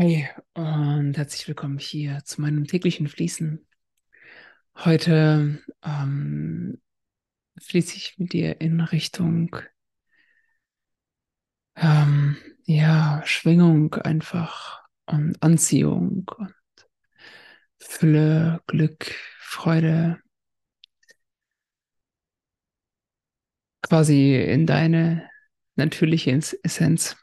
Hey und herzlich willkommen hier zu meinem täglichen Fließen. Heute ähm, fließe ich mit dir in Richtung ähm, ja, Schwingung einfach und Anziehung und Fülle, Glück, Freude. Quasi in deine natürliche Essenz.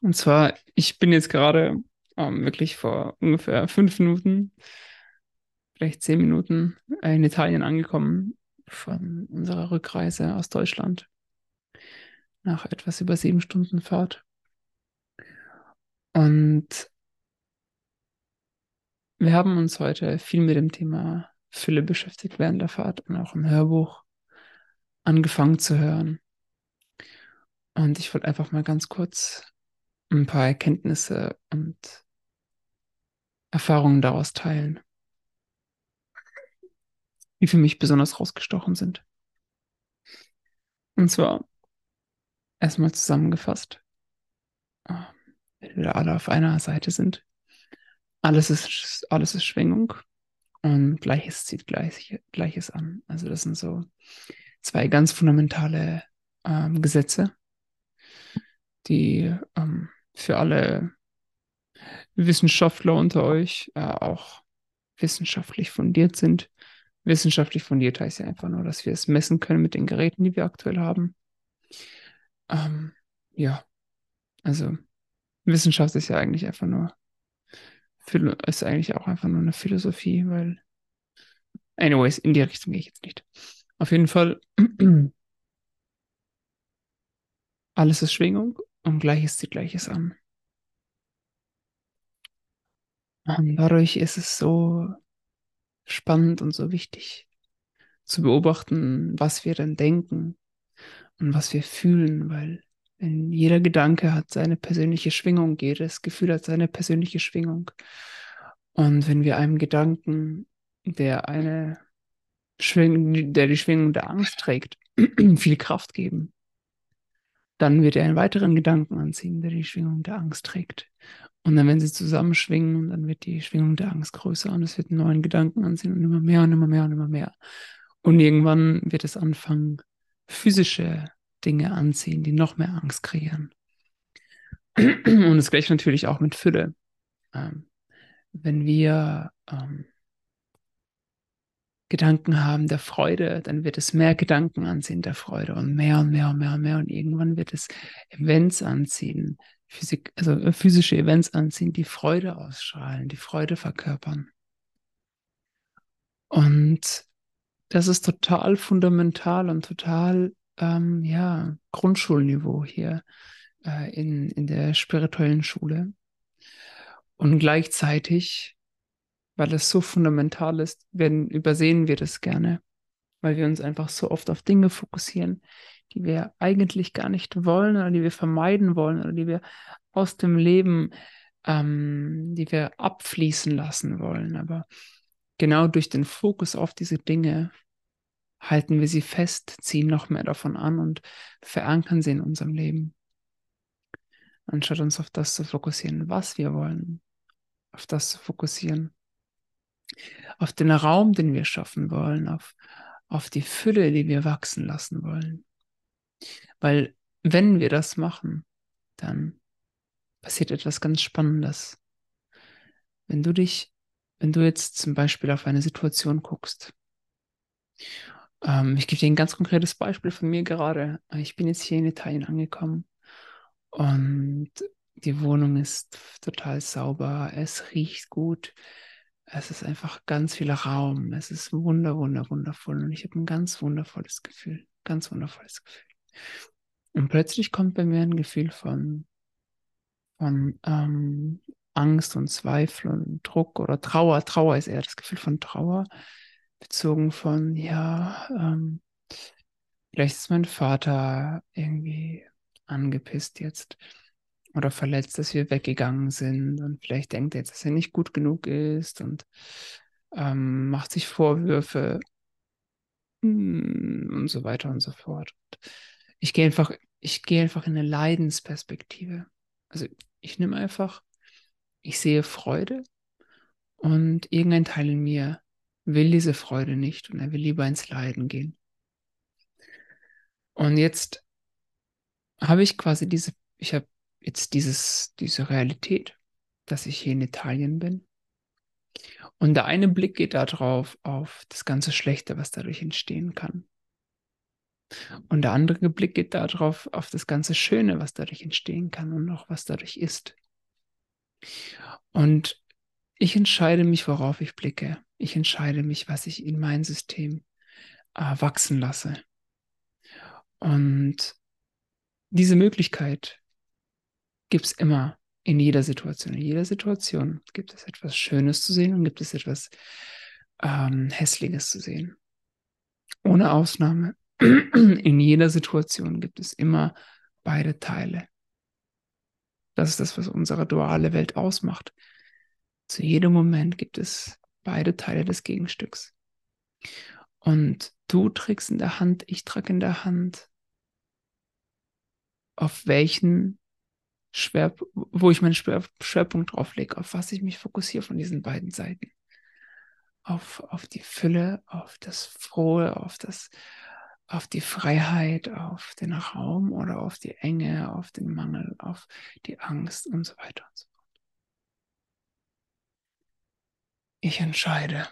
Und zwar, ich bin jetzt gerade ähm, wirklich vor ungefähr fünf Minuten, vielleicht zehn Minuten in Italien angekommen von unserer Rückreise aus Deutschland nach etwas über sieben Stunden Fahrt. Und wir haben uns heute viel mit dem Thema Fülle beschäftigt während der Fahrt und auch im Hörbuch angefangen zu hören. Und ich wollte einfach mal ganz kurz ein paar Erkenntnisse und Erfahrungen daraus teilen, die für mich besonders rausgestochen sind. Und zwar erstmal zusammengefasst, ähm, wenn wir alle auf einer Seite sind. Alles ist, alles ist Schwingung und Gleiches zieht Gleich, Gleiches an. Also das sind so zwei ganz fundamentale ähm, Gesetze, die ähm, für alle Wissenschaftler unter euch äh, auch wissenschaftlich fundiert sind. Wissenschaftlich fundiert heißt ja einfach nur, dass wir es messen können mit den Geräten, die wir aktuell haben. Ähm, ja, also Wissenschaft ist ja eigentlich einfach nur, ist eigentlich auch einfach nur eine Philosophie, weil, anyways, in die Richtung gehe ich jetzt nicht. Auf jeden Fall, alles ist Schwingung und Gleiches zieht Gleiches an. Und dadurch ist es so spannend und so wichtig zu beobachten, was wir dann denken und was wir fühlen, weil wenn jeder Gedanke hat seine persönliche Schwingung, jedes Gefühl hat seine persönliche Schwingung. Und wenn wir einem Gedanken, der eine Schwingung, der die Schwingung der Angst trägt, viel Kraft geben, dann wird er einen weiteren Gedanken anziehen, der die Schwingung der Angst trägt. Und dann, wenn sie zusammenschwingen, dann wird die Schwingung der Angst größer und es wird einen neuen Gedanken anziehen und immer mehr und immer mehr und immer mehr. Und irgendwann wird es anfangen, physische Dinge anziehen, die noch mehr Angst kreieren. Und es gleicht natürlich auch mit Fülle. Ähm, wenn wir ähm, Gedanken haben der Freude, dann wird es mehr Gedanken anziehen der Freude und mehr und mehr und mehr und mehr. Und irgendwann wird es Events anziehen, Physik, also äh, physische Events anziehen, die Freude ausstrahlen, die Freude verkörpern. Und das ist total fundamental und total, ähm, ja, Grundschulniveau hier äh, in, in der spirituellen Schule. Und gleichzeitig, weil es so fundamental ist, werden, übersehen wir das gerne, weil wir uns einfach so oft auf Dinge fokussieren, die wir eigentlich gar nicht wollen oder die wir vermeiden wollen oder die wir aus dem Leben, ähm, die wir abfließen lassen wollen. Aber genau durch den Fokus auf diese Dinge halten wir sie fest, ziehen noch mehr davon an und verankern sie in unserem Leben. Anstatt uns auf das zu fokussieren, was wir wollen, auf das zu fokussieren, auf den Raum, den wir schaffen wollen, auf, auf die Fülle, die wir wachsen lassen wollen. Weil wenn wir das machen, dann passiert etwas ganz Spannendes. Wenn du dich, wenn du jetzt zum Beispiel auf eine Situation guckst, ähm, ich gebe dir ein ganz konkretes Beispiel von mir gerade. Ich bin jetzt hier in Italien angekommen und die Wohnung ist total sauber, es riecht gut, es ist einfach ganz viel Raum, es ist wunder, wunder, wundervoll und ich habe ein ganz wundervolles Gefühl, ganz wundervolles Gefühl. Und plötzlich kommt bei mir ein Gefühl von, von ähm, Angst und Zweifel und Druck oder Trauer. Trauer ist eher das Gefühl von Trauer, bezogen von, ja, ähm, vielleicht ist mein Vater irgendwie angepisst jetzt oder verletzt, dass wir weggegangen sind und vielleicht denkt er jetzt, dass er nicht gut genug ist und ähm, macht sich Vorwürfe hm, und so weiter und so fort. Ich gehe einfach, ich gehe einfach in eine Leidensperspektive. Also ich nehme einfach ich sehe Freude und irgendein Teil in mir will diese Freude nicht und er will lieber ins Leiden gehen. Und jetzt habe ich quasi diese, ich habe jetzt dieses, diese Realität, dass ich hier in Italien bin. Und der eine Blick geht darauf, auf das ganze Schlechte, was dadurch entstehen kann. Und der andere Blick geht darauf, auf das ganze Schöne, was dadurch entstehen kann und auch was dadurch ist. Und ich entscheide mich, worauf ich blicke. Ich entscheide mich, was ich in mein System äh, wachsen lasse. Und diese Möglichkeit gibt es immer in jeder Situation. In jeder Situation gibt es etwas Schönes zu sehen und gibt es etwas ähm, Hässliches zu sehen. Ohne Ausnahme. In jeder Situation gibt es immer beide Teile. Das ist das, was unsere duale Welt ausmacht. Zu jedem Moment gibt es beide Teile des Gegenstücks. Und du trägst in der Hand, ich trage in der Hand, auf welchen Schwer, wo ich meinen Schwer, Schwerpunkt drauf lege, auf was ich mich fokussiere von diesen beiden Seiten. Auf, auf die Fülle, auf das Frohe, auf das, auf die Freiheit, auf den Raum oder auf die Enge, auf den Mangel, auf die Angst und so weiter und so fort. Ich entscheide.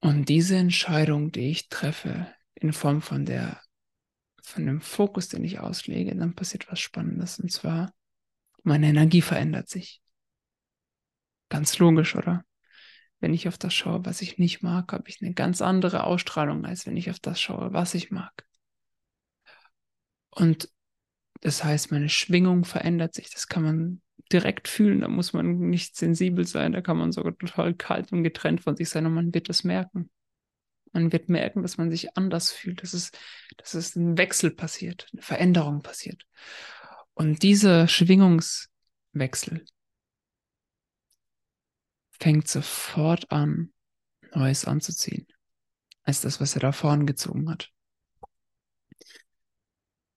Und diese Entscheidung, die ich treffe, in Form von der, von dem Fokus, den ich auslege, dann passiert was Spannendes. Und zwar, meine Energie verändert sich. Ganz logisch, oder? Wenn ich auf das schaue, was ich nicht mag, habe ich eine ganz andere Ausstrahlung, als wenn ich auf das schaue, was ich mag. Und das heißt, meine Schwingung verändert sich. Das kann man direkt fühlen. Da muss man nicht sensibel sein. Da kann man sogar total kalt und getrennt von sich sein und man wird das merken. Man wird merken, dass man sich anders fühlt, dass es, dass es ein Wechsel passiert, eine Veränderung passiert. Und dieser Schwingungswechsel fängt sofort an, Neues anzuziehen, als das, was er da vorn gezogen hat.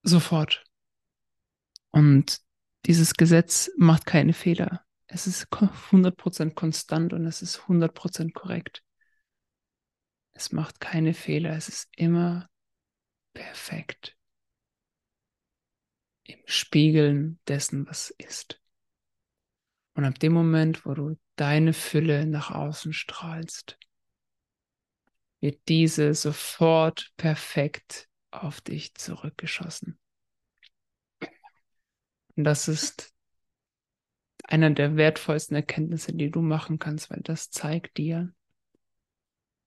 Sofort. Und dieses Gesetz macht keine Fehler. Es ist 100% konstant und es ist 100% korrekt. Es macht keine Fehler. Es ist immer perfekt im Spiegeln dessen, was ist. Und ab dem Moment, wo du deine Fülle nach außen strahlst, wird diese sofort perfekt auf dich zurückgeschossen. Und das ist einer der wertvollsten Erkenntnisse, die du machen kannst, weil das zeigt dir,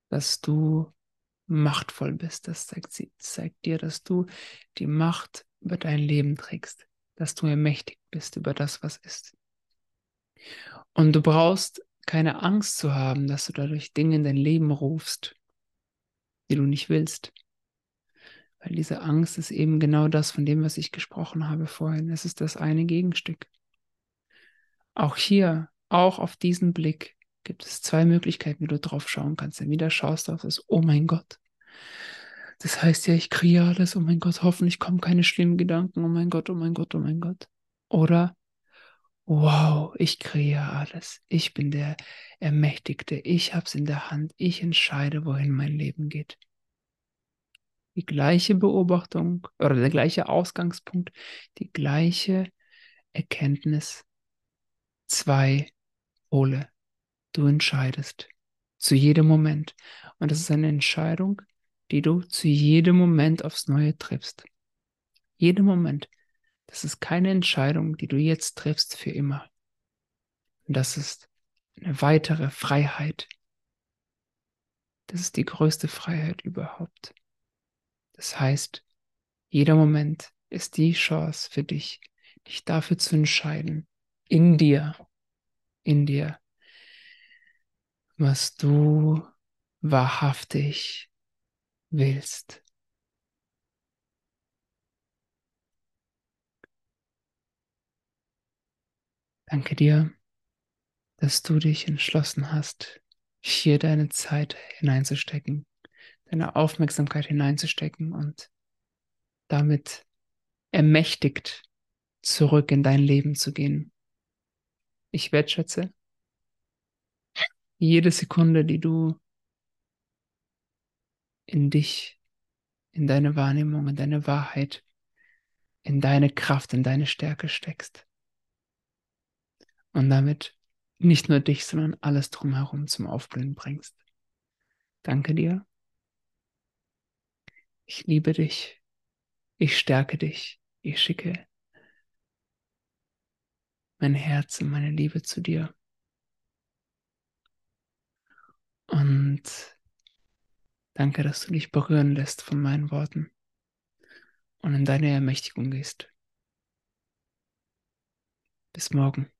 dass du machtvoll bist. Das zeigt, zeigt dir, dass du die Macht über dein Leben trägst, dass du ermächtigt bist über das, was ist. Und du brauchst keine Angst zu haben, dass du dadurch Dinge in dein Leben rufst, die du nicht willst. Weil diese Angst ist eben genau das von dem, was ich gesprochen habe vorhin. Es ist das eine Gegenstück. Auch hier, auch auf diesen Blick, gibt es zwei Möglichkeiten, wie du drauf schauen kannst. Entweder schaust du auf das, oh mein Gott, das heißt ja, ich kriege alles, oh mein Gott, hoffentlich kommen keine schlimmen Gedanken, oh mein Gott, oh mein Gott, oh mein Gott. Oder, wow, ich kriege alles, ich bin der Ermächtigte, ich habe es in der Hand, ich entscheide, wohin mein Leben geht. Die gleiche Beobachtung oder der gleiche Ausgangspunkt, die gleiche Erkenntnis, zwei Pole. Du entscheidest zu jedem Moment. Und das ist eine Entscheidung, die du zu jedem Moment aufs Neue triffst. Jedem Moment. Das ist keine Entscheidung, die du jetzt triffst für immer. Und das ist eine weitere Freiheit. Das ist die größte Freiheit überhaupt. Das heißt, jeder Moment ist die Chance für dich, dich dafür zu entscheiden, in dir, in dir, was du wahrhaftig willst. Danke dir, dass du dich entschlossen hast, hier deine Zeit hineinzustecken, deine Aufmerksamkeit hineinzustecken und damit ermächtigt zurück in dein Leben zu gehen. Ich wertschätze jede Sekunde, die du in dich, in deine Wahrnehmung, in deine Wahrheit, in deine Kraft, in deine Stärke steckst. Und damit nicht nur dich, sondern alles drumherum zum Aufblühen bringst. Danke dir. Ich liebe dich. Ich stärke dich. Ich schicke mein Herz und meine Liebe zu dir. Und danke, dass du dich berühren lässt von meinen Worten und in deine Ermächtigung gehst. Bis morgen.